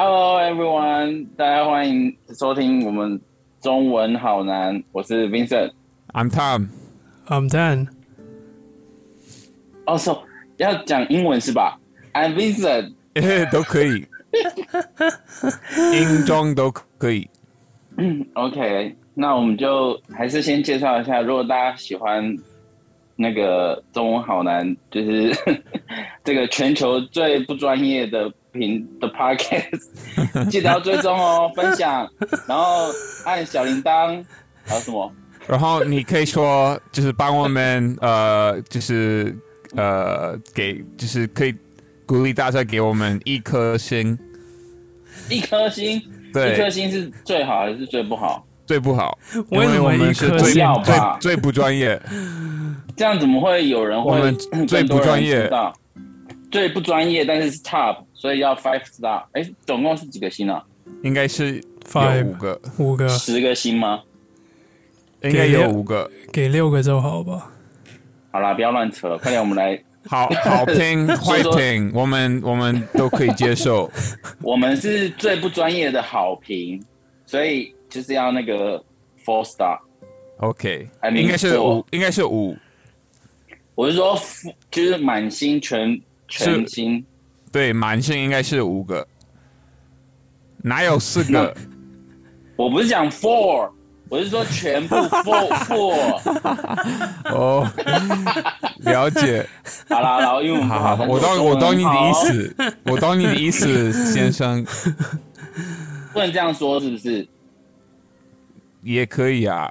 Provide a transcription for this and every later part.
Hello everyone，大家欢迎收听我们中文好难，我是 Vincent。I'm Tom。I'm Dan。哦，so 要讲英文是吧？I'm Vincent。都可以，英中都可以。OK，那我们就还是先介绍一下，如果大家喜欢那个中文好难，就是 这个全球最不专业的频的 Podcast，记得要追踪哦，分享，然后按小铃铛，还有什么？然后你可以说，就是帮我们，呃，就是呃，给，就是可以鼓励大家给我们一颗星，一颗星，对。一颗，星是最好还是最不好？最不好，因为我们是最最最不专业，这样怎么会有人会我们最不专业。最不专业，但是是 top，所以要 five star。哎，总共是几个星啊？应该是有 Five 五个，五个十个星吗？应该有五个。给六个就好吧。好啦，不要乱扯，快点，我们来，好好听坏听，我们我们都可以接受。我们是最不专业的好评，所以就是要那个 four star。OK，应该是五，应该是五。我是说，就是满星全全星，对，满星应该是五个，哪有四个？我不是讲 four，我是说全部 four four。哦，了解。好啦，然后因为我们不好好，我懂，我懂你的意，思，我懂你的意思，先生 不能这样说，是不是？也可以啊。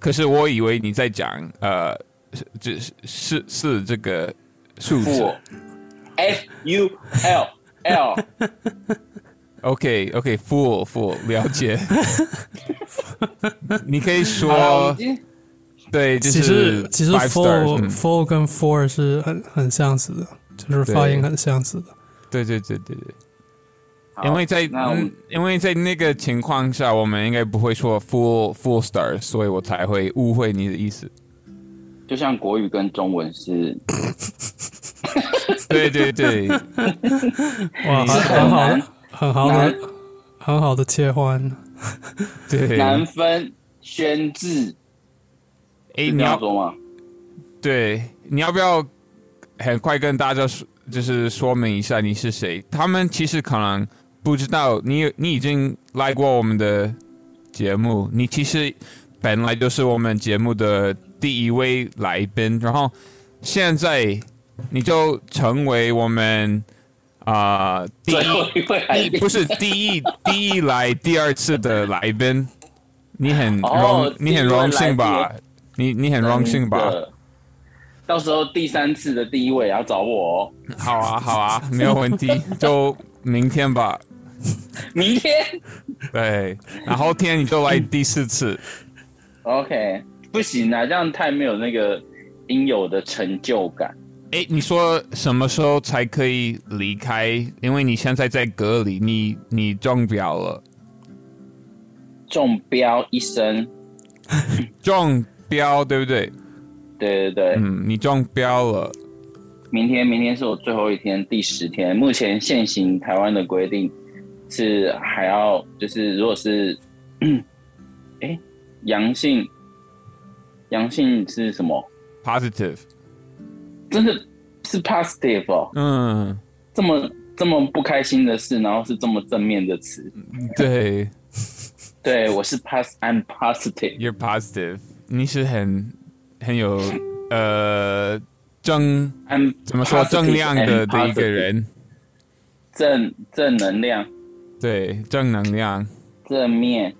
可是我以为你在讲呃，是这是是是这个数字。F U L L。OK OK，full full，了解。你可以说对，就其实其实嗯 four 跟 four 是很很相似的，就是发音很相似的。对对对对对。因为在因为在那个情况下，我们应该不会说 full full star，所以我才会误会你的意思。就像国语跟中文是对 对对，哇，是很很好，很好的，很好的切换。对。难分宣字，哎，是你要说吗？对，你要不要很快跟大家说，就是说明一下你是谁？他们其实可能不知道你，你已经来过我们的节目，你其实本来就是我们节目的第一位来宾，然后现在你就成为我们啊、第一一位来宾不是第一第一来第二次的来宾，你很荣、哦你很荣幸吧？你你很荣幸吧？到时候第三次的第一位也要找我哦。好啊，好啊，没有问题，就明天吧。明天对，然后天你就来第四次。OK，不行啊，这样太没有那个应有的成就感。哎，你说什么时候才可以离开？因为你现在在隔离，你你中标了，中标一生，中标对不对？对对对，嗯，你中标了。明天明天是我最后一天，第十天。目前现行台湾的规定是还要就是如果是，哎，阳性，阳性是什么？Positive，真的，是 positive。嗯，这么这么不开心的事，然后是这么正面的词。对，对我是 pass and positive。You're positive，你是很很有呃正，怎么说正能量的一个人。正正能量，对正能量，正面。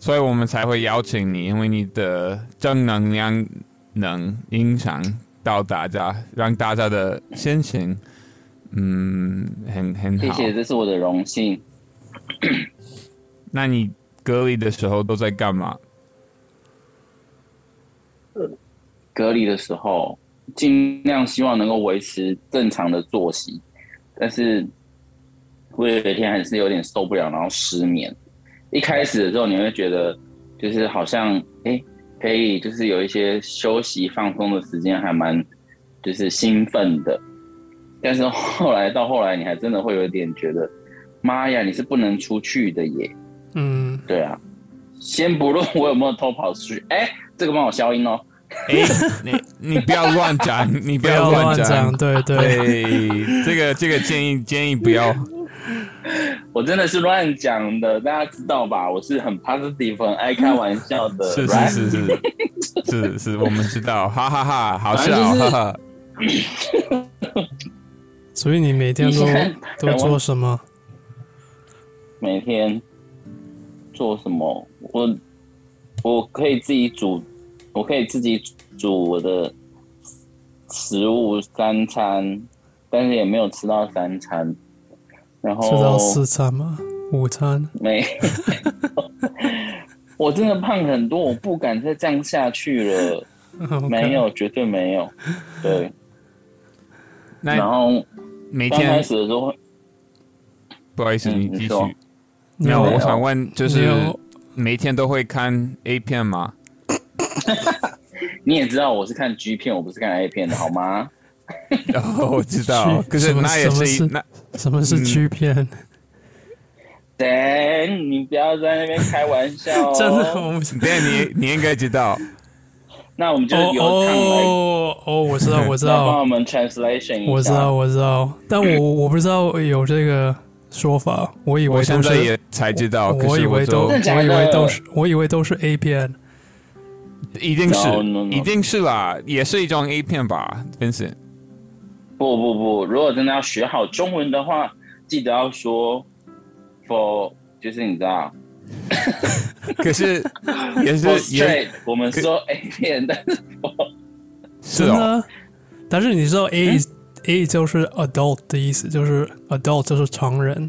所以我们才会邀请你，因为你的正能量能影响到大家，让大家的心情，嗯，很很好。谢谢，这是我的荣幸。那你隔离的时候都在干嘛？隔离的时候，尽量希望能够维持正常的作息，但是我有一天还是有点受不了，然后失眠。一开始的时候，你会觉得就是好像哎、诶可以就是有一些休息放松的时间，还蛮就是兴奋的。但是后来到后来，你还真的会有一点觉得妈呀，你是不能出去的耶。嗯，对啊，先不论我有没有偷跑出去，哎、这个帮我消音哦。哎，你你不要乱讲，你不不要乱乱讲，对对，对，这个这个建议建议不要。我真的是乱讲的，大家知道吧？我是很 positive、很爱开玩笑的，是是是是是是，我们知道，哈哈哈，好笑，哈哈。所以你每天都都做什么？每天做什么？我我可以自己煮，我可以自己煮我的食物三餐，但是也没有吃到三餐。然后吃到四餐吗？午餐？没，我真的胖很多，我不敢再这样下去了。没有，绝对没有。对，然后每天开始的时候，不好意思，嗯你继续。没有，我想问，就是每天都会看 A 片吗？你也知道我是看 G 片，我不是看 A 片的好吗？哦，我知道，可是那也是那什么是嗯 G 片？等你不要在那边开玩笑、哦，真的，我们对，你你应该知道。那我们就哦由哦哦，我知道，我知道帮道我，们 translation。我知道，我知道，但我我不知道有这个说法，我以为我现在也才知道，可我以为都，我以为都是，我以为都是 A 片。一定是 No, no, no. 一定是啦，也是一种 A 片吧，Vincent。不不不，如果真的要学好中文的话，记得要说 for，就是你知道。可是 也是也我们说 A 片，但是 是哦，但是你知道 A、A 就是 adult 的意思，就是 adult 就是成人。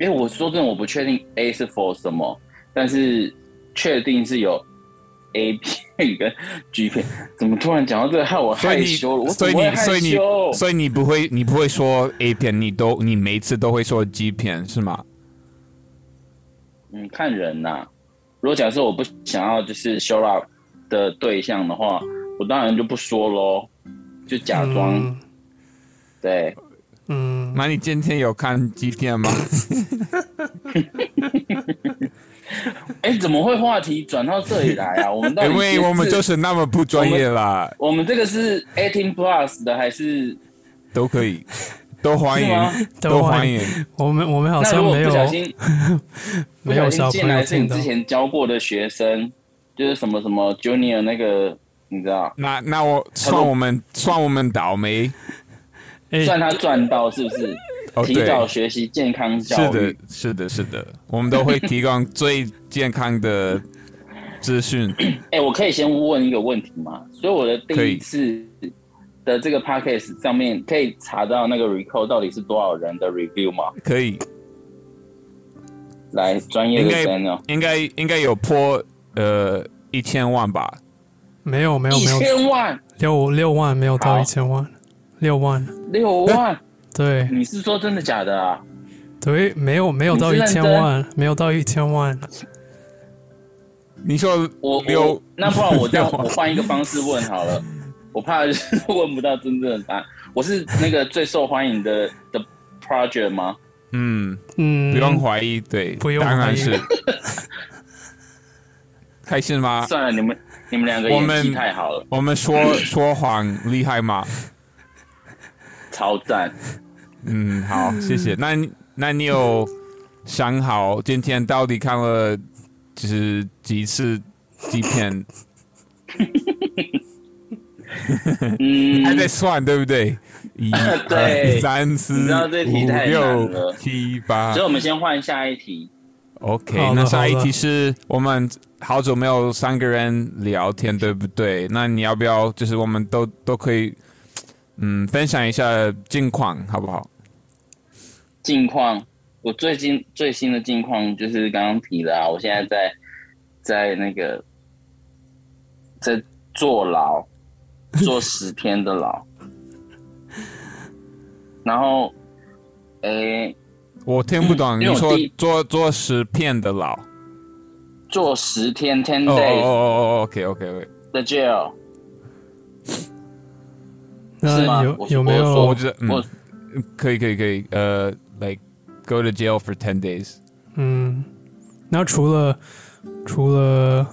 因为我说真的，我不确定 A 是 for 什么，但是确定是有 A 片跟 G 片。怎么突然讲到这个，害我害羞了？我所以你所以你？所以你不会你不会说 A 片，你都你每一次都会说 G 片是吗？嗯，看人呐、如果假设我不想要就是 show up 的对象的话，我当然就不说喽，就假装、嗯对。嗯，那你今天有看 G 片吗？哎，怎么会话题转到这里来啊？我们 到底因为我们就是那么不专业啦，我们这个是 eighteen plus 的还是？都可以，都欢迎，都欢迎。我们我们好像没有不小心 没有进来是你之。前教过的学生，就是什么什么 junior 那个，你知道，那那我算我们算我们倒霉哎，算他赚到是不是？哦，提，早学习健康是教育。是的，，是的，是的，我们都会提供最健康的资讯。哎、我可以先问一个问题吗？所以我的第一次的这个 podcast 上面可以查到那个 recall 到底是多少人的 review 吗？可以，来，专业应该的真哦，应该应该有破呃一千万吧？没有没有没有。千万、六六万没有到一千万，六万。六万，对你是说真的假的啊？对，没有没有到一千万，没有到一千万。你说我六我那不然我这样，我换一个方式问好了，我怕就是问不到真正的答案。我是那个最受欢迎的的 project 吗？嗯，嗯，不用怀疑，对，不用怀疑当然是。开心吗？算了，你们你们两个演技太好了，我们说 说谎厉害吗？超赞。嗯，好，谢谢。那你那你有想好今天到底看了就是几次几片？嗯，还在算对不对？一、对二、三、四、五、六、七、八所以。我们先换下一题。OK，那下一题是我们好久没有三个人聊天，对不对？那你要不要就是我们都都可以嗯分享一下近况，好不好？近况，我最近最新的近况就是刚刚提的啊，我现在在在那个在坐牢，坐十天的牢，然后，诶、我听不懂，你说因为我第一做做十片的牢？坐十天 ten 哦哦 days 哦哦，OK OK OK，的 jail，那有有没有我觉得嗯我可以可以可以，呃，like go to jail for ten days。嗯，那除了除了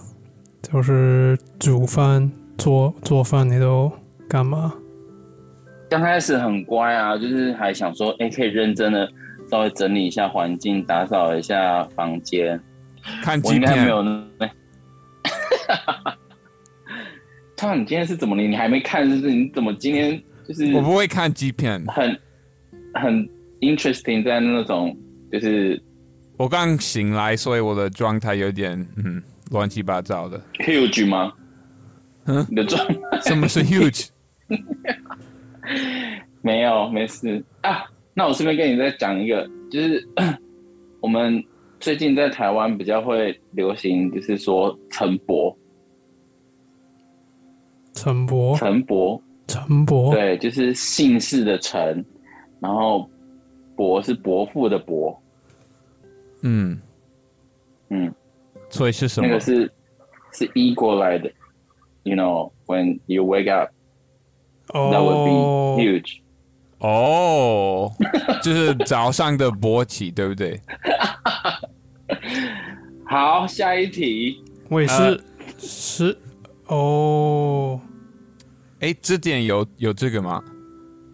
就是煮饭、做做饭，你都干嘛？刚开始很乖啊，就是还想说，哎、可以认真的稍微整理一下环境，打扫一下房间。看几我应该没片，有那。他你今天是怎么了？你还没看是不是？你怎么今天就是我不会看 G 片。很很 interesting 在那种就是我刚醒来，所以我的状态有点嗯乱七八糟的。huge 吗？嗯你的状什么是 huge？没有没事啊。那我顺便跟你再讲一个，就是 我们最近在台湾比较会流行，就是说陈伯，陈伯，陈伯，陈伯，对，就是姓氏的陈，然后伯是伯父的伯，嗯，嗯，所以是什么？那个是是一过来的，you know when you wake up that would 哦。be，huge，哦，就是早上的勃起，对不对？好，下一题，我也呃是是哦，哎，这点有有这个吗？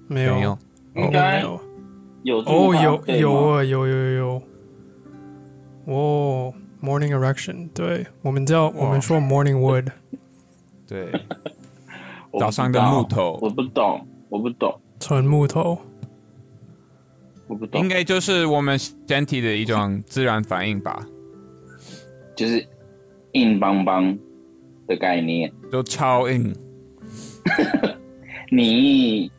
没有。没有。应该没哦，有有啊，有有有，哦，morning erection，对我们叫我们说 morning wood，对，我不早上的木头。我不懂，我不懂，纯木头，我不懂。应，该就是我们身体的一种自然反应吧，就是硬邦邦的概念。就超硬。你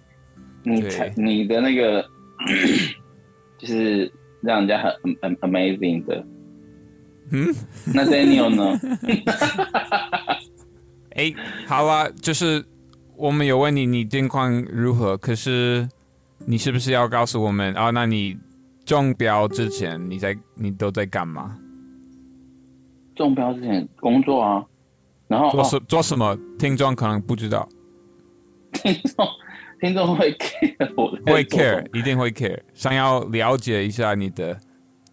你才你的那个 就是让人家很很很 amazing 的。嗯，那 Daniel 呢？哎，好啊，就是我们有问你你近况如何，可是你是不是要告诉我们啊？那你中标之前你在你都在干嘛？中标之前工作啊，然后哦，做什、做什么？听众可能不知道，听众听众会 care 会 care，一定会 care，想要了解一下你的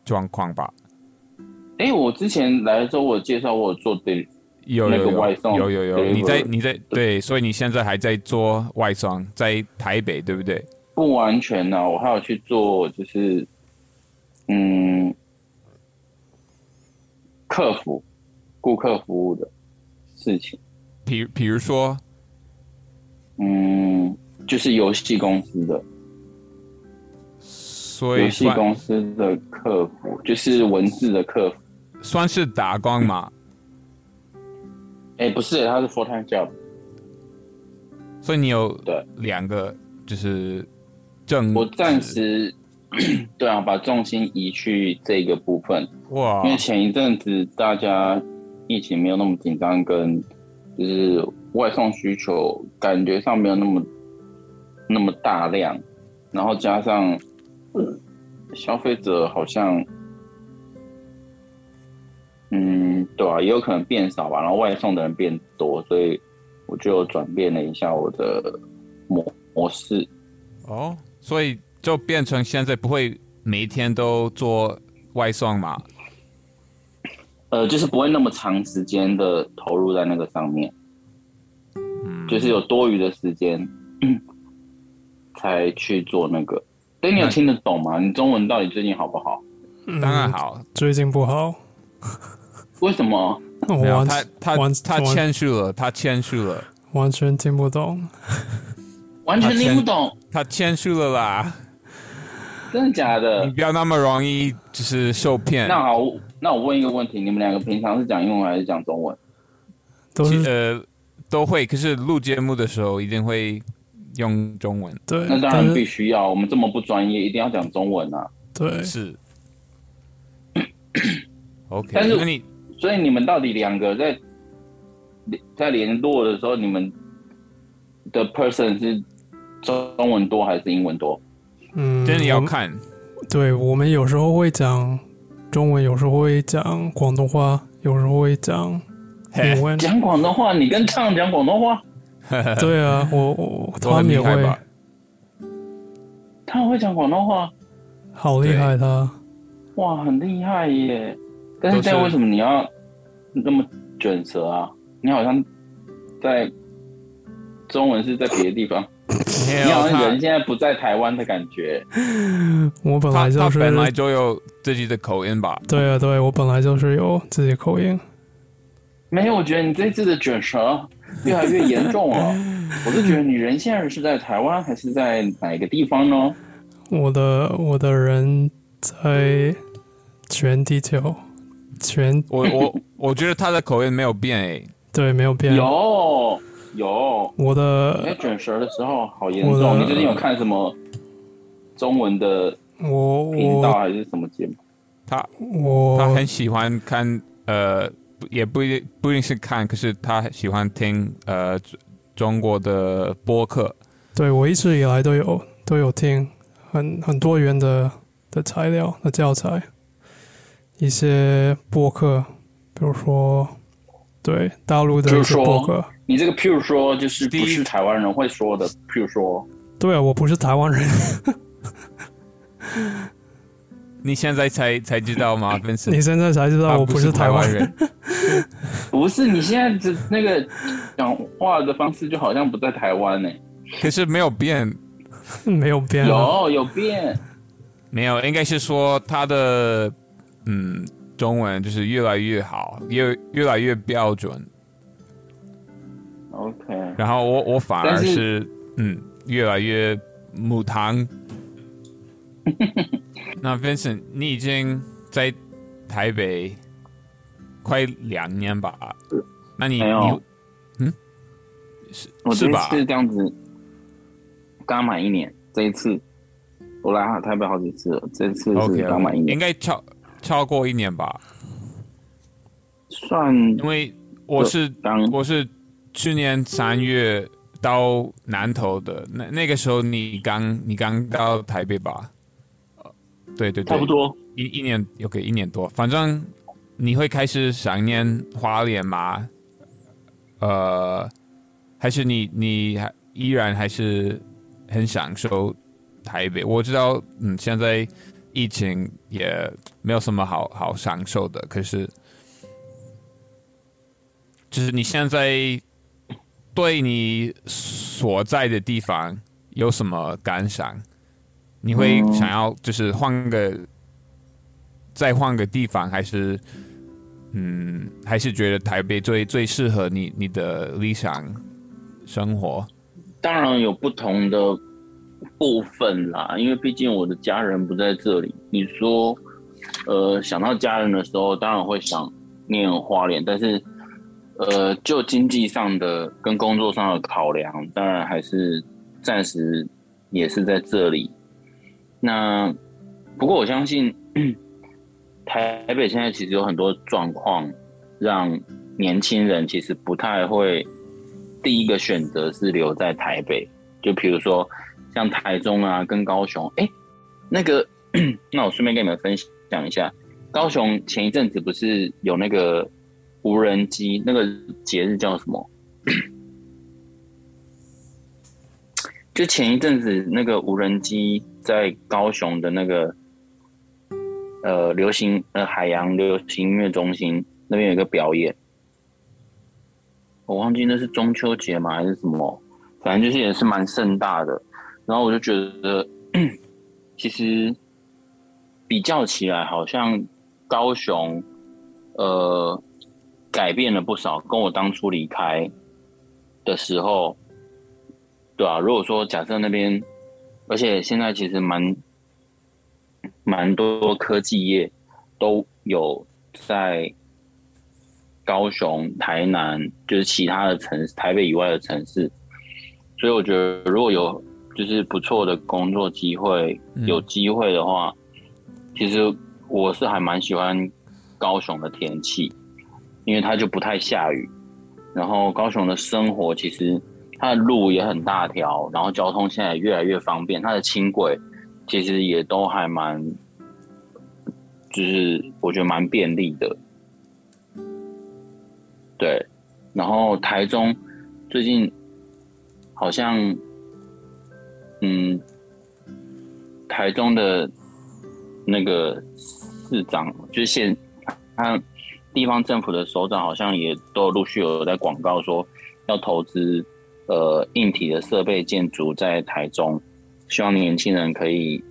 状况吧。哎、我之前来的时候，我介绍我做对，那有有有个外送有有有，你在你在对，所以你现在还在做外送，在台北对不对？不完全呢、我还有去做就是嗯客服顾客服务的事情，比比如说，嗯，就是游戏公司的所以游戏公司的客服，就是文字的客服。算是打工嘛，哎、不是，他是 full time job。所以你有对两个就是正我暂时对啊，把重心移去这个部分，哇因为前一阵子大家疫情没有那么紧张，跟就是外送需求感觉上没有那么那么大量，然后加上消费者好像，嗯，对啊，也有可能变少吧，然后外送的人变多，所以我就转变了一下我的模模式。哦，所以就变成现在不会每一天都做外送嘛？呃，就是不会那么长时间的投入在那个上面，嗯，就是有多余的时间才去做那个。所以你有那听得懂吗？你中文到底最近好不好？嗯当然好，最近不好，为什么？我没有他他他完签署了，他谦虚了，完全听不懂。完全听不懂，他谦虚了啦！真的假的你？不要那么容易就是受骗。那好，那我问一个问题：你们两个平常是讲英文还是讲中文？都是呃都会，可是录节目的时候一定会用中文。对，那当然必须要，我们这么不专业，一定要讲中文啊。对，是。OK，但是那你所以你们到底两个在在联络的时候，你们的 person 是中文多还是英文多？嗯，真的要看，对我们有时候会讲中文，有时候会讲广东话，有时候会讲英文。讲广东话，你跟唱讲广东话，对啊，我我他们也会？他会讲广东话，好厉害他。哇，很厉害耶！但是都是但为什么你要那么卷舌啊？你好像在中文是在别的地方，你好像人现在不在台湾的感觉。我本他来就是他本来就有自己的口音吧？对啊，对我本来就是有自己口音。没有，我觉得你这次的卷舌 越来越严重了。我是觉得你人现在是在台湾还是在哪个地方呢？我的我的人在全地球，全我我我觉得他的口音没有变诶、对没有变。有有，我你在的卷舌的时候好严重。你最近有看什么中文的我频道还是什么节目？他我他很喜欢看呃，不也不一定不一定是看，可是他喜欢听呃中中国的播客。对我一直以来都有都有听很很多元的的材料的教材，一些播客，比如说对大陆的一些比如说播客。你这个譬如说就是第一不是台湾人会说的，譬如说对啊，我不是台湾人，你现在才才知道吗，Vincent？你现在才知道我不是台湾人。不是你现在这那个讲话的方式就好像不在台湾呢、可是没有变，没有变啊，有有变，没有，应该是说他的嗯中文就是越来越好，越越来越标准。OK，然后我我反而是是嗯越来越母汤。那 Vincent，你已经在台北快两年吧？那你没有你嗯是我这是吧？次这样子刚满一年，这一次我来台北好几次了，这次是刚满一年应该超超过一年吧？算因为我是当我是去年三月到南投的，那那个时候你刚你刚到台北吧？呃对对对，差不多。一一年，OK，一年多，反正你会开始想念花莲吗？呃，还是你你还依然还是很享受台北？我知道，嗯，现在疫情也没有什么好好享受的，可是就是你现在对你所在的地方有什么感想？你会嗯想要就是换个再换个地方，还是嗯，还是觉得台北最最适合你你的理想生活？当然有不同的部分啦，因为毕竟我的家人不在这里。你说，呃，想到家人的时候，当然会想念花莲，但是，呃，就经济上的跟工作上的考量，当然还是暂时也是在这里。那不过我相信，台北现在其实有很多状况，让年轻人其实不太会第一个选择是留在台北，就比如说像台中啊跟高雄，哎，那个，那我顺便跟你们分享一下，高雄前一阵子不是有那个无人机，那个节日叫什么？就前一阵子那个无人机在高雄的那个呃流行呃海洋流行音乐中心那边有一个表演，我忘记那是中秋节吗？还是什么，反正就是也是蛮盛大的。然后我就觉得，其实比较起来，好像高雄呃改变了不少，跟我当初离开的时候，对啊，如果说假设那边，而且现在其实蛮蛮多科技业都有在高雄、台南，就是其他的城市，台北以外的城市，所以我觉得如果有就是不错的工作机会，嗯有机会的话，其实我是还蛮喜欢高雄的天气，因为它就不太下雨，然后高雄的生活其实它的路也很大条，然后交通现在也越来越方便，它的轻轨其实也都还蛮，就是我觉得蛮便利的。对，然后台中最近好像，嗯，台中的那个市长，就是现他地方政府的首长，好像也都陆续有在广告说要投资呃硬体的设备建筑在台中，希望年轻人可以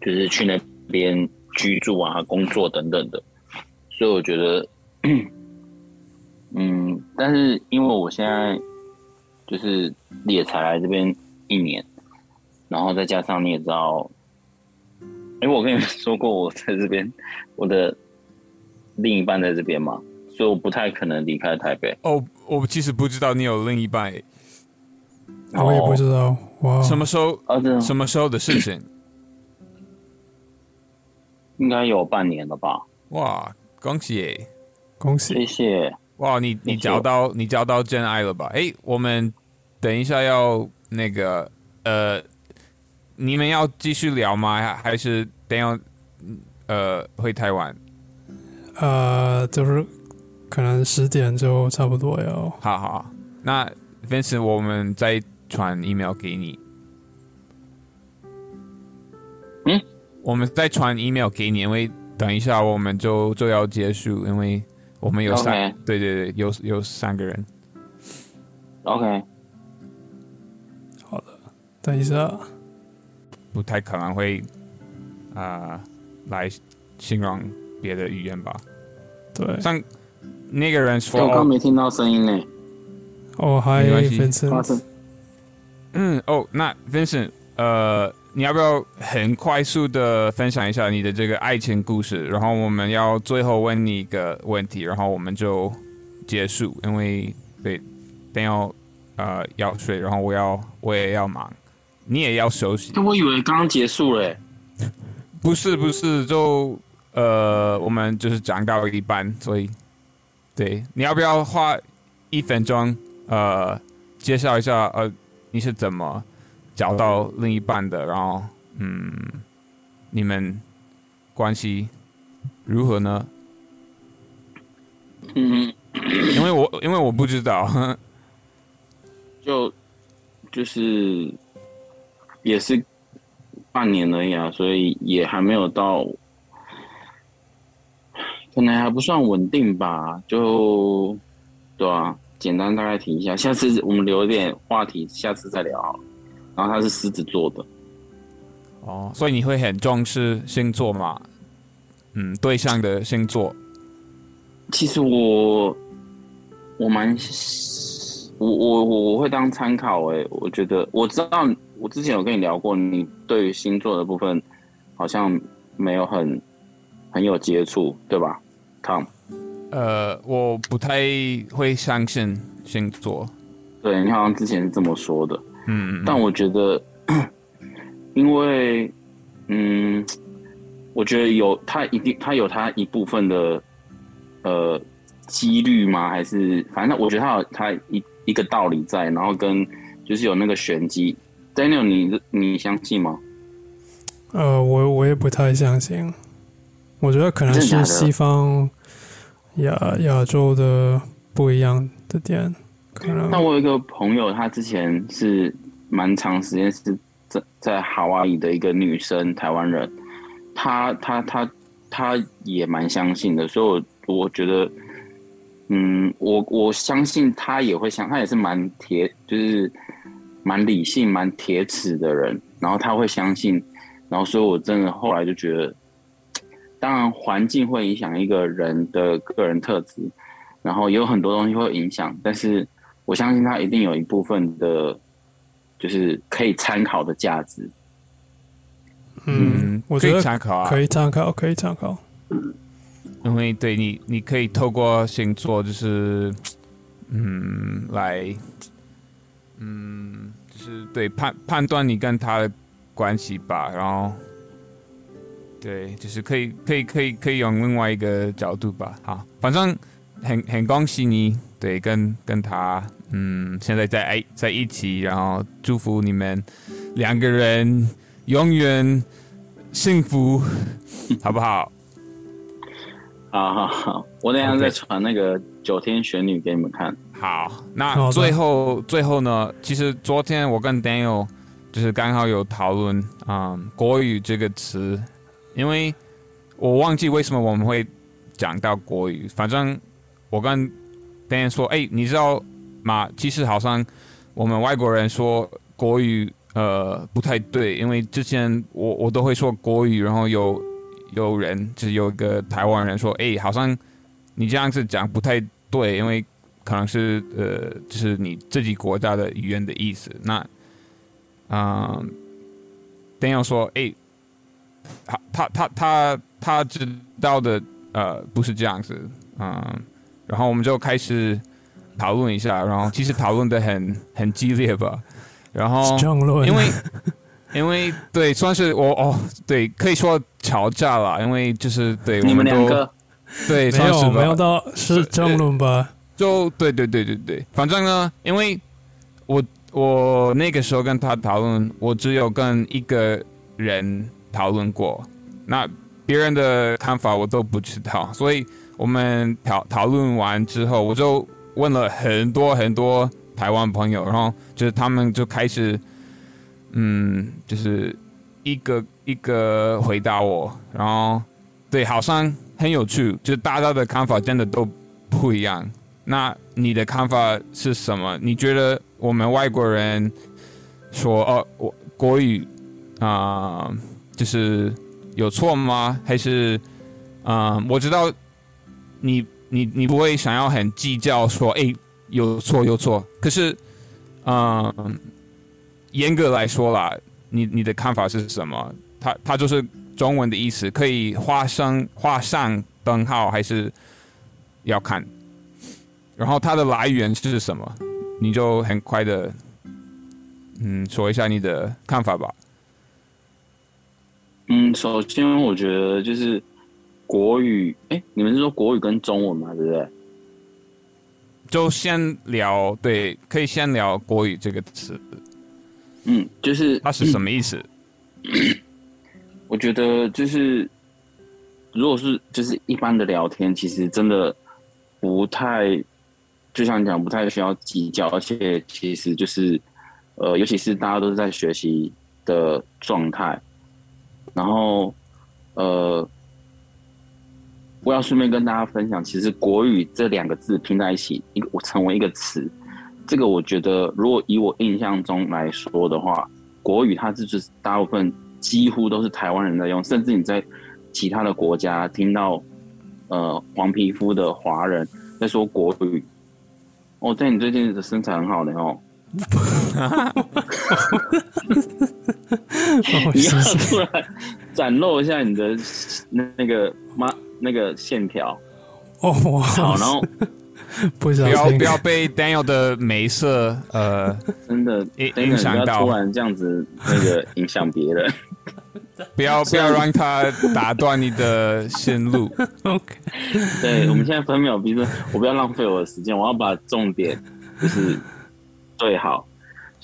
就是去那边居住啊、工作等等的。所以我觉得，嗯，但是因为我现在就是也才来这边一年，然后再加上你也知道，因为我跟你们说过我在这边，我的另一半在这边嘛，所以我不太可能离开台北。哦，我其实不知道你有另一半，我也不知道，哇，什么时候？哦，什么时候的事情？应该有半年了吧？哇，恭喜耶！恭喜！谢谢。哇，你你找到你找到真爱了吧？哎，我们等一下要那个呃，你们要继续聊吗？还还是等一下呃回台湾？呃，就是可能十点就差不多要。好好，那 Vincent，我们再传 email 给你。嗯，我们再传 email 给你，因为等一下我们就就要结束，因为我们有三对对对，有有三个人。OK，等一下，不太可能会啊、来形容别的语言吧。对，像那个人说我刚，没听到声音呢。哦，嗨没关系嗯，哦，那 Vincent，呃，你要不要很快速的分享一下你的这个爱情故事？然后我们要最后问你一个问题，然后我们就结束，因为对，等要呃要睡，然后我要我也要忙，你也要休息。我以为刚刚结束了欸。不是不是，就呃，我们就是讲到一半，所以对，你要不要花一分钟呃介绍一下呃你是怎么找到另一半的，然后嗯，你们关系如何呢？嗯，因为我因为我不知道，就就是也是半年而已啊，所以也还没有到，可能还不算稳定吧。就对啊，简单大概提一下，下次我们留一点话题，下次再聊。然后他是狮子座的，哦，所以你会很重视星座吗？嗯，对象的星座，其实我我蛮我我我我会当参考诶、我觉得我知道我之前有跟你聊过，你对于星座的部分好像没有很很有接触，对吧？Tom，呃，我不太会相信星座，对你好像之前是这么说的，嗯，但我觉得，因为嗯，我觉得有他一定他有他一部分的呃几率吗？还是反正我觉得他有他一一个道理在，然后跟就是有那个玄机。Daniel，你你相信吗？呃，我我也不太相信，我觉得可能是西方亚亚洲的不一样的点，可能那我有一个朋友，他之前是蛮长时间是在在夏威夷的一个女生，台湾人，她她她她也蛮相信的，所以我我觉得，嗯，我我相信她也会相，她也是蛮铁，就是蛮理性、蛮铁齿的人，然后她会相信，然后所以我真的后来就觉得，当然环境会影响一个人的个人特质，然后也有很多东西会影响，但是我相信他一定有一部分的，就是可以参考的价值。嗯，我可以觉得参考啊，可以参考，可以参考。因为对你，你可以透过星座，就是嗯，来嗯，就是对判判断你跟他的关系吧，然后对，就是可以可以可以可以用另外一个角度吧。好，反正很很恭喜你，对，跟跟他嗯，现在在哎在一起，然后祝福你们两个人永远幸福，好不好？好好好，我等下再传那个九天玄女给你们看。好，那最后最后呢？其实昨天我跟 Daniel 就是刚好有讨论，嗯，国语这个词，因为我忘记为什么我们会讲到国语。反正我跟别人说，哎，你知道吗？其实好像我们外国人说国语呃不太对，因为之前我我都会说国语，然后有有人就是有一个台湾人说，哎，好像你这样子讲不太对，因为可能是呃就是你自己国家的语言的意思。那嗯。丁要说：“哎，他他他他他知道的呃不是这样子，嗯，然后我们就开始讨论一下，然后其实讨论的很 很激烈吧，然后因为因为对算是我哦对可以说吵架了，因为就是对你们两个。对没有没有到是争论吧，就对对对对对，反正呢，因为我。我那个时候跟他讨论，我只有跟一个人讨论过，那别人的看法我都不知道。所以我们讨讨论完之后，我就问了很多很多台湾朋友，然后就是他们就开始，嗯，就是一个一个回答我，然后对，好像很有趣，就是大家的看法真的都不一样。那你的看法是什么？你觉得？我们外国人说哦，我国语啊，就是有错吗？还是啊？我知道你你你不会想要很计较说，哎，有错有错。可是，嗯，严格来说啦，你你的看法是什么？它它就是中文的意思，可以画上画上灯号，还是要看？然后它的来源是什么？你就很快的，嗯，说一下你的看法吧。嗯，首先我觉得就是国语，哎，你们是说国语跟中文嘛，对不对？就先聊，对，可以先聊国语这个词。嗯，就是它是什么意思？我觉得就是，如果是就是一般的聊天，其实真的不太。就像你讲，不太需要计较，而且其实就是，呃，尤其是大家都是在学习的状态，然后，呃，我要顺便跟大家分享，其实国语这两个字拼在一起，一个成为一个词，这个我觉得，如果以我印象中来说的话，国语它就是大部分几乎都是台湾人在用，甚至你在其他的国家听到，呃，黄皮肤的华人在说国语。哦，对你最近的身材很好的哦。你要突然展露一下你的那那个妈那个线条哦，好，然后 不要不要被 Daniel 的眉色呃真的影响到，突然这样子那个影响别人。不要不要让他打断你的线路。OK，对，我们现在分秒必争，我不要浪费我的时间，我要把重点就是对好。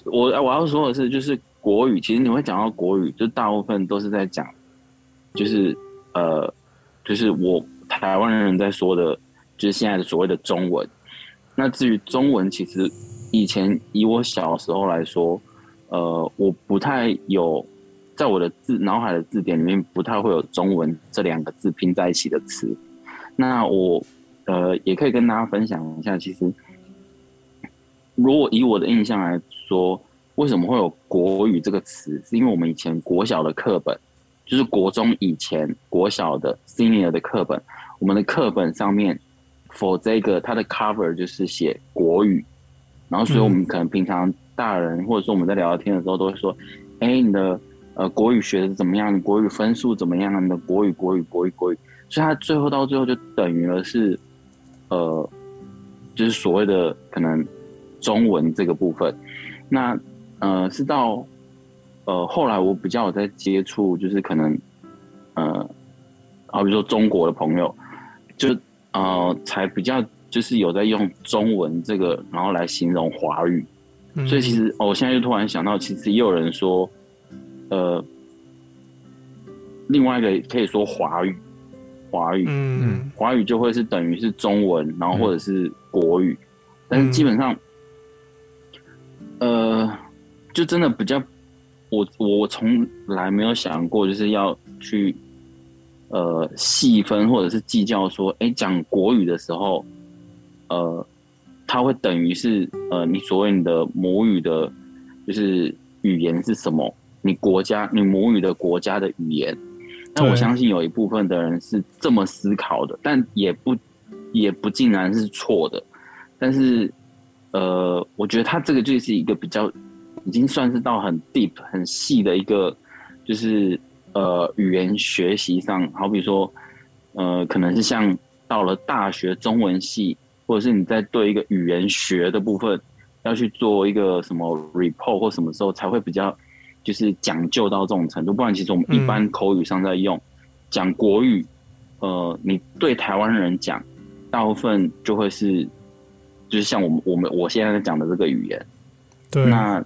我我要说的是，就是国语，其实你会讲到国语，就大部分都是在讲，就是呃，就是我台湾人在说的，就是现在的所谓的中文。那至于中文，其实以前以我小时候来说，呃，我不太有。在我的字脑海的字典里面，不太会有中文这两个字拼在一起的词。那我呃也可以跟大家分享一下，其实如果以我的印象来说，为什么会有国语这个词？是因为我们以前国小的课本，就是国中以前国小的 senior 的课本，我们的课本上面 for 这个它的 cover 就是写国语，然后所以我们可能平常大人或者说我们在聊天的时候都会说，哎，你的。呃，国语学的怎么样？你国语分数怎么样？你的国语、国语、国语、国语，所以它最后到最后就等于了是，呃，就是所谓的可能中文这个部分。那呃，是到呃后来我比较有在接触，就是可能呃，好比说中国的朋友，就呃才比较就是有在用中文这个，然后来形容华语。所以其实我现在就突然想到，其实也有人说。呃，另外一个可以说华语，华语，嗯，华语就会是等于是中文，然后或者是国语，但是基本上，呃，就真的比较，我我从来没有想过就是要去呃细分或者是计较说，哎，讲国语的时候，呃，它会等于是呃你所谓你的母语的，就是语言是什么？你国家你母语的国家的语言。那我相信有一部分的人是这么思考的，但也不也不尽然是错的。但是，呃，我觉得他这个就是一个比较已经算是到很 deep 很细的一个，就是呃语言学习上，好比说，呃，可能是像到了大学中文系，或者是你在对一个语言学的部分要去做一个什么 report 或什么时候才会比较。就是讲究到这种程度，不然其实我们一般口语上在用讲国语，呃，你对台湾人讲，大部分就会是，就是像我们我们我现在在讲的这个语言。对。那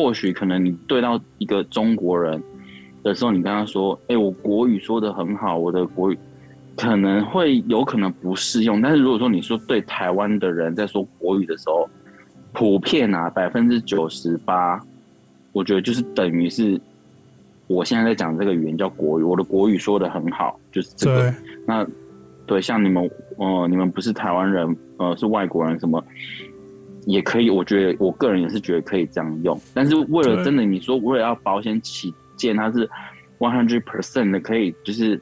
或许可能你对到一个中国人的时候，你跟他说：“哎，我国语说的很好，我的国语可能会有可能不适用。”但是如果说你说对台湾的人在说国语的时候，普遍啊，百分之九十八。我觉得就是等于是，我现在在讲这个语言叫国语，我的国语说的很好，就是这个。那对，像你们，呃，你们不是台湾人，呃，是外国人，什么也可以。我觉得我个人也是觉得可以这样用。但是为了真的，你说为了要保险起见，它是 one hundred percent 的，可以就是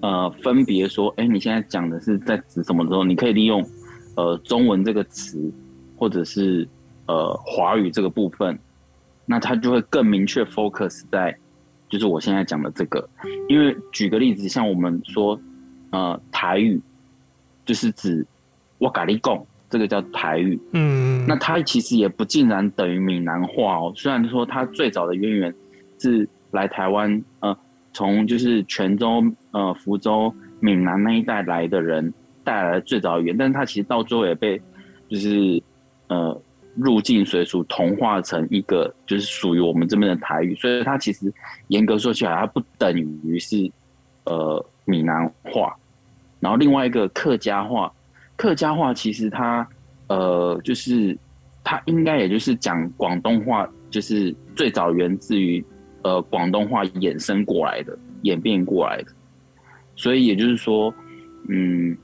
呃分别说，哎，你现在讲的是在指什么时候？你可以利用呃中文这个词，或者是呃华语这个部分。那他就会更明确 focus 在，就是我现在讲的这个，因为举个例子，像我们说，呃，台语，就是指我咖喱贡，这个叫台语。嗯。那它其实也不尽然等于闽南话哦，虽然说它最早的渊源是来台湾，呃，从就是泉州、呃福州、闽南那一带来的人带来的最早语言，但是它其实到最后也被，就是呃。入境水属同化成一个，就是属于我们这边的台语，所以它其实严格说起来，它不等于是呃闽南话。然后另外一个客家话，客家话其实它呃就是它应该也就是讲广东话，就是最早源自于呃广东话衍生过来的、演变过来的。所以也就是说，嗯，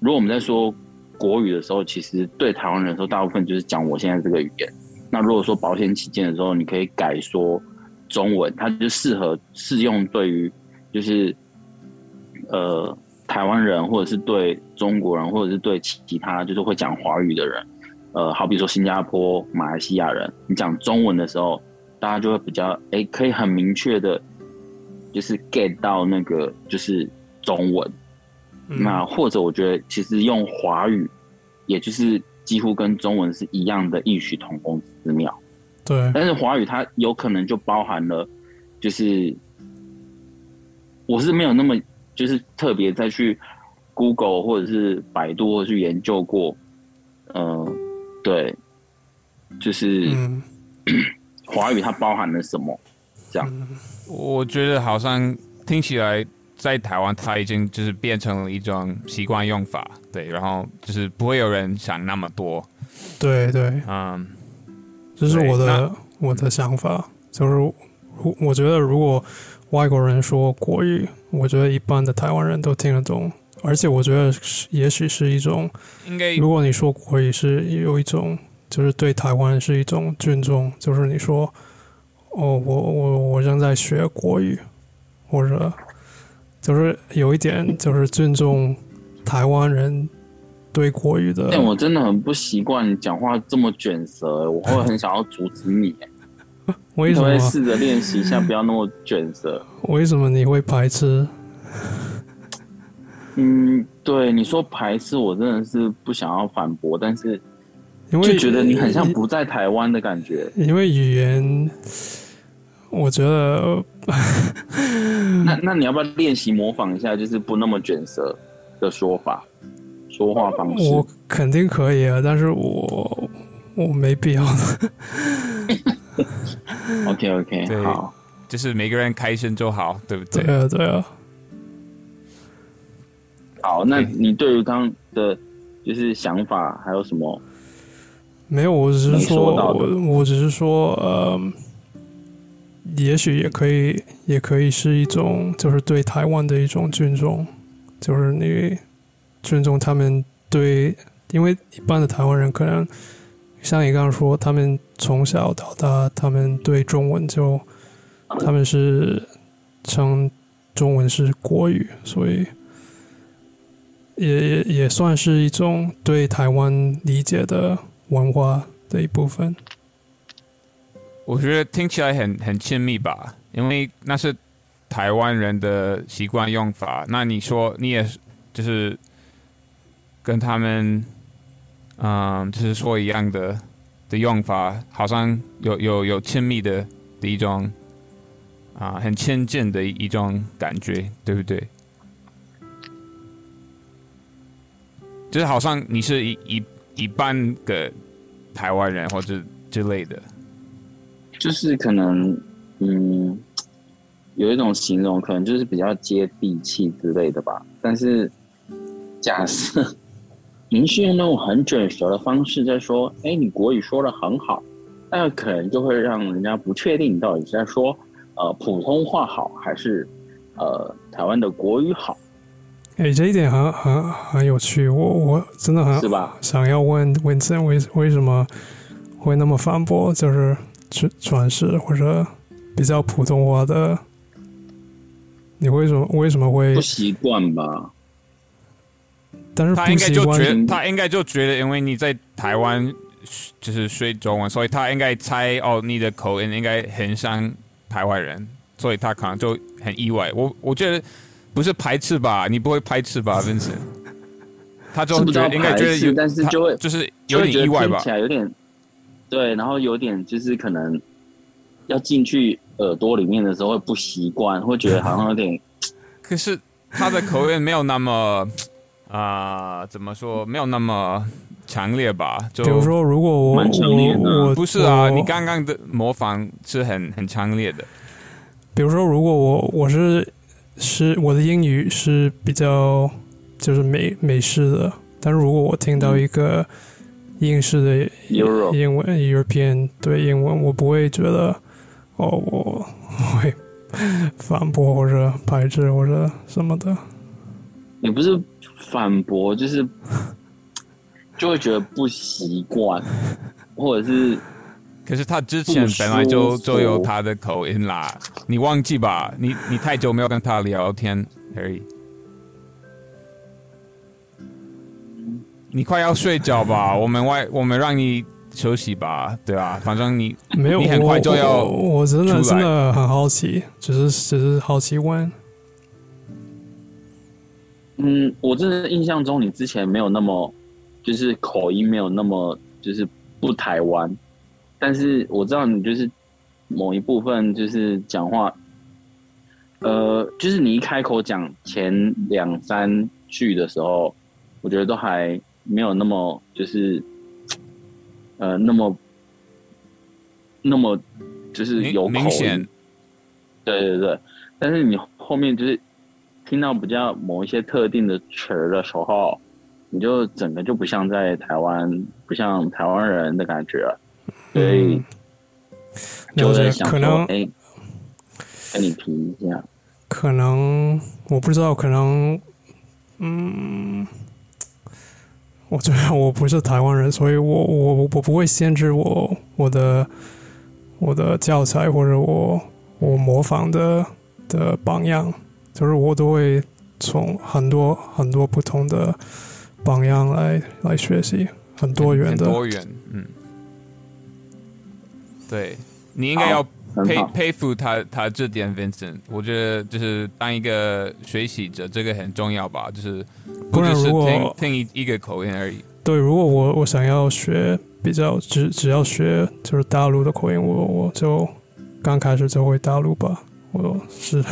如果我们在说。国语的时候，其实对台湾人说，大部分就是讲我现在这个语言。那如果说保险起见的时候，你可以改说中文，它就适合适用对于就是呃台湾人，或者是对中国人，或者是对其他就是会讲华语的人。呃，好比说新加坡、马来西亚人，你讲中文的时候，大家就会比较哎，可以很明确的，就是 get 到那个就是中文。那或者我觉得，其实用华语，也就是几乎跟中文是一样的异曲同工之妙。对。但是华语它有可能就包含了，就是我是没有那么就是特别再去 Google 或者是百度或去研究过，嗯，对，就是华语它包含了什么？这样，我觉得好像听起来。在台湾，它已经就是变成了一种习惯用法，对，然后就是不会有人想那么多，对对，嗯，这是我的我的想法，就是我我觉得如果外国人说国语，我觉得一般的台湾人都听得懂，而且我觉得也许是一种，应该如果你说国语是有一种，就是对台湾是一种尊重，就是你说哦，我我我正在学国语，或者。就是有一点，就是尊重台湾人对国语的。但我真的很不习惯讲话这么卷舌，我会很想要阻止你。为什么？试着练习一下，不要那么卷舌。为什么你会排斥？嗯，对，你说排斥，我真的是不想要反驳，但是就觉得你很像不在台湾的感觉。因为语言。我觉得，那那你要不要练习模仿一下，就是不那么卷舌的说法、说话方式？我肯定可以啊，但是我我没必要。OK OK，好，就是每个人开心就好，对不对？对啊，对啊。好，那你对于刚的，就是想法还有什么？没有，我只是说，我我只是说，呃。也许也可以，也可以是一种，就是对台湾的一种尊重，就是你尊重他们对，因为一般的台湾人可能像你刚刚说，他们从小到大，他们对中文就他们是称中文是国语，所以也也也算是一种对台湾理解的文化的一部分。我觉得听起来很很亲密吧，因为那是台湾人的习惯用法。那你说你也就是跟他们，嗯，就是说一样的的用法，好像有有有亲密的的一种啊，很亲近的一种感觉，对不对？就是好像你是一一一半个台湾人或者之类的。就是可能，嗯，有一种形容，可能就是比较接地气之类的吧。但是，假设您是用那种很卷舌的方式在说，哎，你国语说的很好，那可能就会让人家不确定你到底是在说呃普通话好，还是呃台湾的国语好。哎，这一点很很很有趣，我我真的很是吧？想要问问森为为什么会那么反驳，就是。转转世或者比较普通话的，你为什么为什么会不习惯吧？但是他应该就觉得他应该就觉得，因为你在台湾就是学中文，所以他应该猜哦，你的口音应该很像台湾人，所以他可能就很意外。我我觉得不是排斥吧？你不会排斥吧，Vincent？他就觉得应该觉得有，但是就会就是有点意外吧，起来有点。对，然后有点就是可能要进去耳朵里面的时候会不习惯，会觉得好像有点。可是他的口音没有那么啊，怎么说？没有那么强烈吧？就比如说，如果我我我不是啊，你刚刚的模仿是很很强烈的。比如说，如果我我是是我的英语是比较就是美美式的，但是如果我听到一个。英式的英文，European 对英文，我不会觉得哦，我 会反驳或者排斥或者什么的。你不是反驳，就是 就会觉得不习惯，或者是。可是他之前本来就就有他的口音啦，你忘记吧？你你太久没有跟他聊天而已。你快要睡觉吧，我们外我们让你休息吧，对吧？反正你没有，你很快就要。我真的真的很好奇，只是只是好奇问。嗯，我真的印象中你之前没有那么，就是口音没有那么就是不台湾，但是我知道你就是某一部分就是讲话，呃，就是你一开口讲前两三句的时候，我觉得都还。没有那么就是，呃，那么那么就是有明显，对对对，但是你后面就是听到比较某一些特定的词的时候，你就整个就不像在台湾，不像台湾人的感觉，所以就在想说，哎，跟你提一下，可能我不知道，可能，嗯。我觉得我不是台湾人，所以我我我不会限制我我的我的教材或者我我模仿的的榜样，就是我都会从很多很多不同的榜样来来学习，很多元的多元，嗯，对你应该要佩佩服他他这点，Vincent，我觉得就是当一个学习者，这个很重要吧，就是。不只是听听一一个口音而已。对，如果我我想要学比较只只要学就是大陆的口音，我我就刚开始就会大陆吧。我是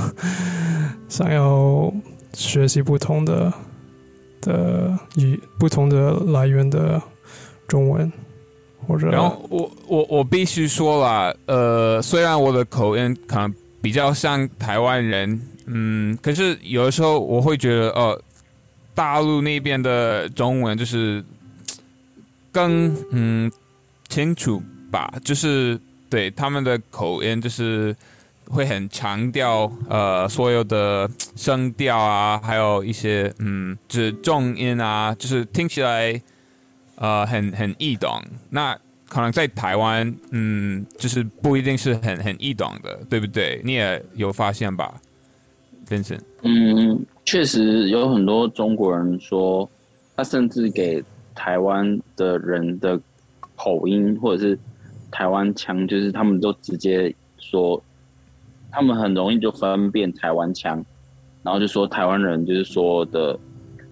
想要学习不同的的语不同的来源的中文，或者然后我我我必须说了，呃，虽然我的口音可能比较像台湾人，嗯，可是有的时候我会觉得，呃。大陆那边的中文就是更嗯清楚吧，就是对他们的口音就是会很强调呃所有的声调啊，还有一些嗯，就是重音啊，就是听起来呃很很易懂。那可能在台湾，嗯，就是不一定是很很易懂的，对不对？你也有发现吧，Vincent？嗯，确实有很多中国人说，他甚至给台湾的人的口音或者是台湾腔，就是他们都直接说，他们很容易就分辨台湾腔，然后就说台湾人就是说的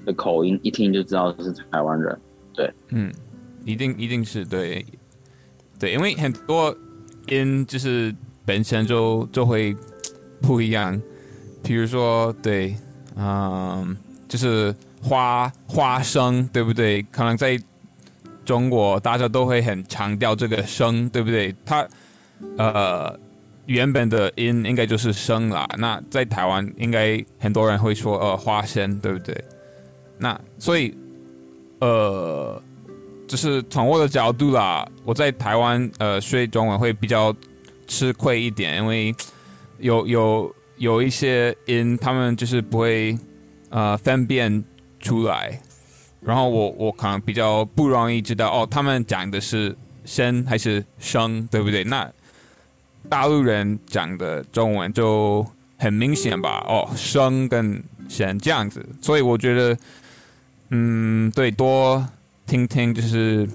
的口音，一听就知道是台湾人。对，嗯，一定一定是对，对，因为很多音就是本身就就会不一样。比如说，对，嗯，就是花花生，对不对？可能在中国，大家都会很强调这个声，对不对？它呃原本的音应该就是声啦。那在台湾，应该很多人会说呃花生，对不对？那所以呃，就是从我的角度啦，我在台湾呃学中文会比较吃亏一点，因为有有。有一些音，他们就是不会呃分辨出来，然后我我可能比较不容易知道哦，他们讲的是声还是声，对不对？那大陆人讲的中文就很明显吧？哦，声跟声这样子，所以我觉得，嗯，对，多听听就是，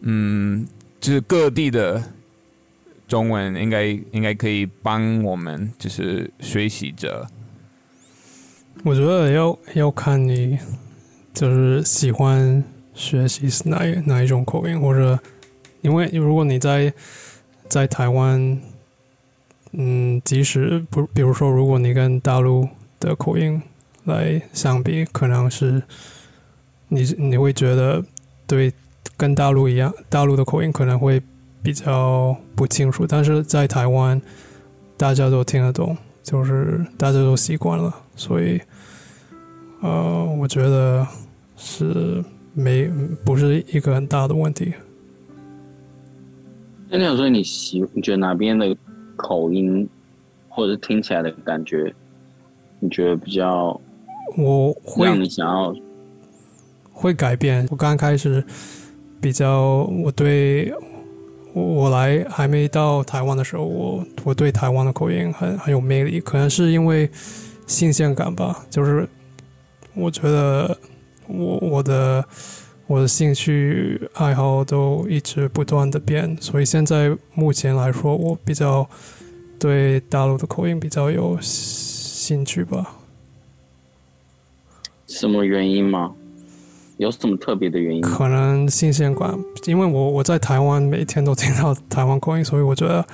嗯，就是各地的。中文应该应该可以帮我们，就是学习者。我觉得要要看你就是喜欢学习是哪哪一种口音，或者因为如果你在在台湾，嗯，即使不，比如说如果你跟大陆的口音来相比，可能是你你会觉得对跟大陆一样，大陆的口音可能会。比较不清楚，但是在台湾，大家都听得懂，就是大家都习惯了，所以，呃，我觉得是没不是一个很大的问题。那你有说你喜你觉得哪边的口音，或者是听起来的感觉，你觉得比较，我会让你想要会改变。我刚开始比较我对。我来还没到台湾的时候，我我对台湾的口音很很有魅力，可能是因为新鲜感吧。就是我觉得我我的我的兴趣爱好都一直不断的变，所以现在目前来说，我比较对大陆的口音比较有兴趣吧。什么原因吗？有什么特别的原因？可能新鲜感，因为我我在台湾每天都听到台湾口音，所以我觉得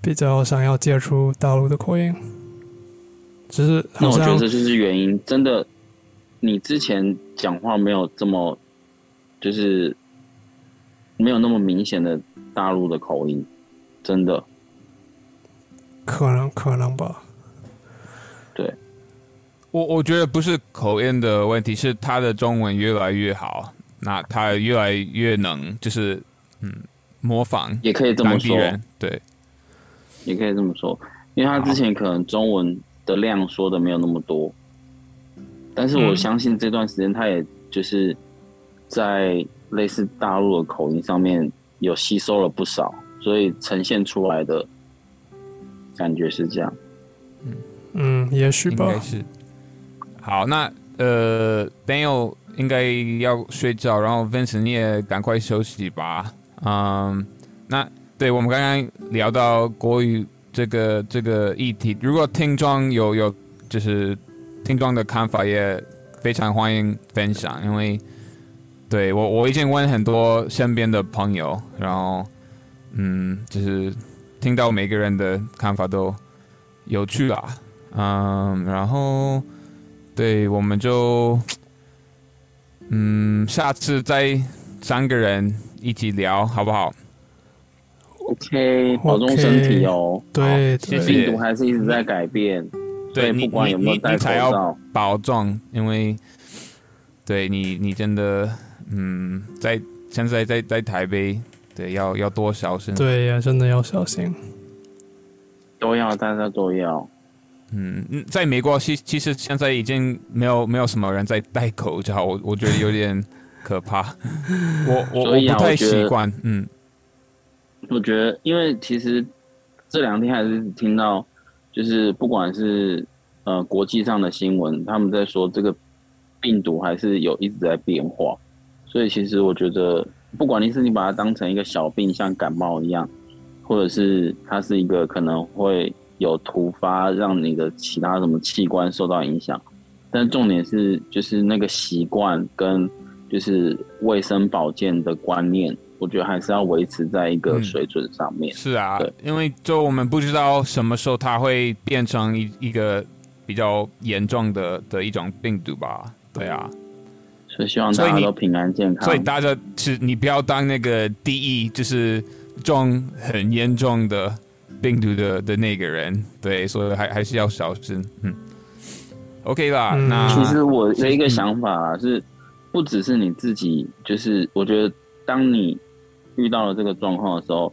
比较想要接触大陆的口音。只是那我觉得这就是原因。真的，你之前讲话没有这么，就是没有那么明显的大陆的口音，真的。可能可能吧。对。我我觉得不是口音的问题，是他的中文越来越好，那他越来越能就是嗯模仿，也可以这么说，对，也可以这么说，因为他之前可能中文的量说的没有那么多，但是我相信这段时间他也就是在类似大陆的口音上面有吸收了不少，所以呈现出来的感觉是这样，嗯嗯，也许吧，应该是。好，那呃，Daniel 应该要睡觉，然后 Vincent 你也赶快休息吧。嗯，那对我们刚刚聊到国语这个这个议题，如果听众有有就是听众的看法，也非常欢迎分享，因为对我我已经问很多身边的朋友，然后嗯，就是听到每个人的看法都有趣啦，嗯，然后。对，我们就，嗯，下次再三个人一起聊，好不好？OK，保重身体哦。对，其实病毒还是一直在改变。对，不管有没有戴口罩，保重，因为，对你，你真的，嗯，在现在在在台北，对，要要多小心。对呀，真的要小心。都要，大家都要。嗯，嗯在美国其其实现在已经没有没有什么人在戴口罩，我我觉得有点可怕。我我我所以啊不太我觉得习惯。嗯，我觉得，因为其实这两天还是听到，就是不管是呃国际上的新闻，他们在说这个病毒还是有一直在变化，所以其实我觉得，不管你是你把它当成一个小病，像感冒一样，或者是它是一个可能会有突发让你的其他什么器官受到影响，但重点是就是那个习惯跟就是卫生保健的观念，我觉得还是要维持在一个嗯水准上面。是啊对，因为就我们不知道什么时候它会变成一一个比较严重的的一种病毒吧。对啊，所以希望大家都平安健康。所以大家是你不要当那个第一就是中很严重的病毒的的那个人，对，所以还还是要小心。嗯，OK 啦，嗯那其实我的一个想法啊是，不只是你自己，就是我觉得当你遇到了这个状况的时候，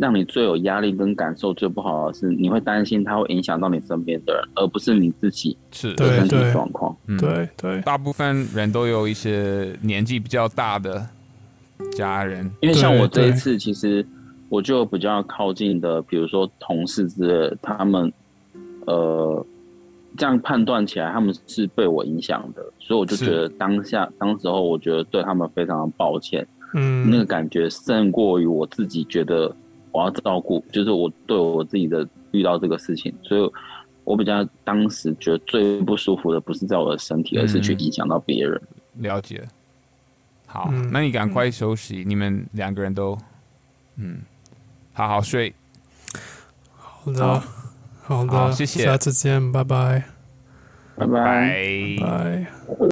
让你最有压力跟感受最不好的是，你会担心它会影响到你身边的人，而不是你自己是身体状况。嗯。对对。大部分人都有一些年纪比较大的家人，因为像我这一次，其实我就比较靠近的，比如说同事之类，他们呃这样判断起来，他们是被我影响的，所以我就是。觉得当下当时候，我觉得对他们非常的抱歉，嗯，那个感觉胜过于我自己觉得我要照顾，就是我对我自己的遇到这个事情，所以我比较当时觉得最不舒服的不是在我的身体，而是去影响到别人。了解。好，嗯那你赶快休息，你们两个人都嗯好好睡。好的好的，好谢谢下次见，拜拜拜拜。拜。拜。